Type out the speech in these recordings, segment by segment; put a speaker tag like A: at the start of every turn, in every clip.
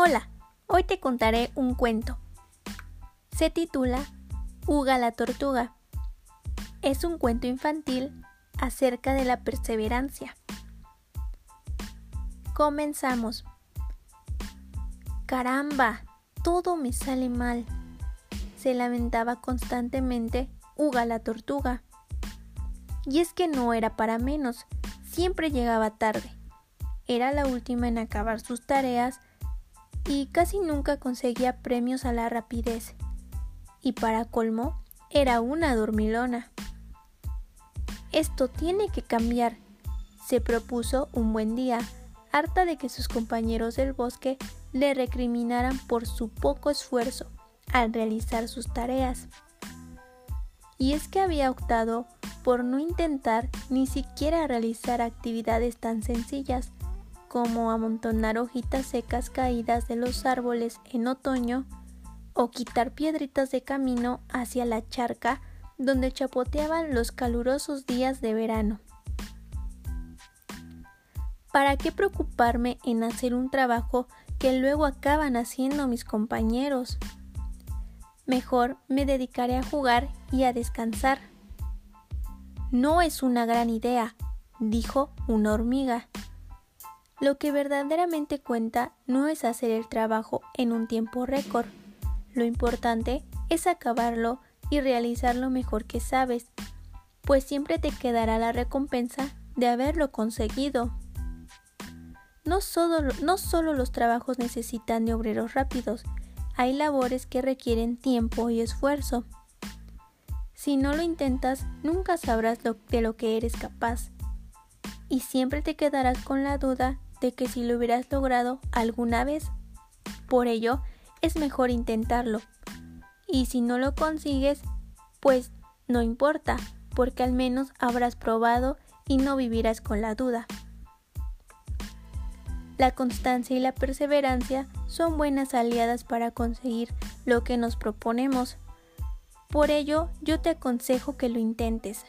A: Hola, hoy te contaré un cuento. Se titula Uga la tortuga. Es un cuento infantil acerca de la perseverancia. Comenzamos. Caramba, todo me sale mal. Se lamentaba constantemente Uga la tortuga. Y es que no era para menos, siempre llegaba tarde. Era la última en acabar sus tareas y casi nunca conseguía premios a la rapidez. Y para colmo, era una dormilona. Esto tiene que cambiar, se propuso un buen día, harta de que sus compañeros del bosque le recriminaran por su poco esfuerzo al realizar sus tareas. Y es que había optado por no intentar ni siquiera realizar actividades tan sencillas como amontonar hojitas secas caídas de los árboles en otoño o quitar piedritas de camino hacia la charca donde chapoteaban los calurosos días de verano. ¿Para qué preocuparme en hacer un trabajo que luego acaban haciendo mis compañeros? Mejor me dedicaré a jugar y a descansar. No es una gran idea, dijo una hormiga. Lo que verdaderamente cuenta no es hacer el trabajo en un tiempo récord. Lo importante es acabarlo y realizarlo mejor que sabes, pues siempre te quedará la recompensa de haberlo conseguido. No solo, no solo los trabajos necesitan de obreros rápidos, hay labores que requieren tiempo y esfuerzo. Si no lo intentas, nunca sabrás de lo que eres capaz. Y siempre te quedarás con la duda de que si lo hubieras logrado alguna vez. Por ello, es mejor intentarlo. Y si no lo consigues, pues no importa, porque al menos habrás probado y no vivirás con la duda. La constancia y la perseverancia son buenas aliadas para conseguir lo que nos proponemos. Por ello, yo te aconsejo que lo intentes,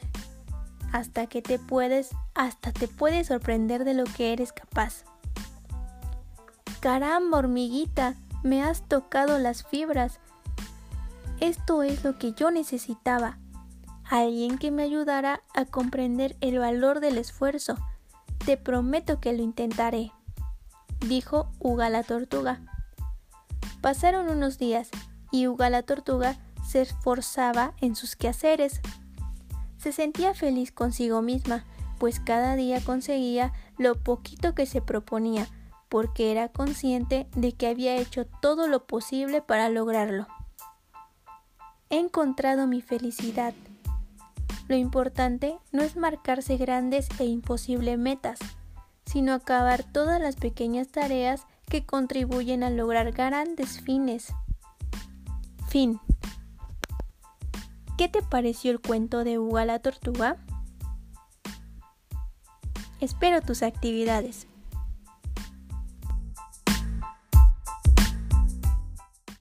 A: hasta que te puedes, hasta te puedes sorprender de lo que eres capaz. Caramba, hormiguita, me has tocado las fibras. Esto es lo que yo necesitaba. Alguien que me ayudara a comprender el valor del esfuerzo. Te prometo que lo intentaré, dijo Uga la tortuga. Pasaron unos días y Uga la tortuga se esforzaba en sus quehaceres. Se sentía feliz consigo misma, pues cada día conseguía lo poquito que se proponía, porque era consciente de que había hecho todo lo posible para lograrlo. He encontrado mi felicidad. Lo importante no es marcarse grandes e imposibles metas, sino acabar todas las pequeñas tareas que contribuyen a lograr grandes fines. Fin. ¿Qué te pareció el cuento de Uga la tortuga? Espero tus actividades.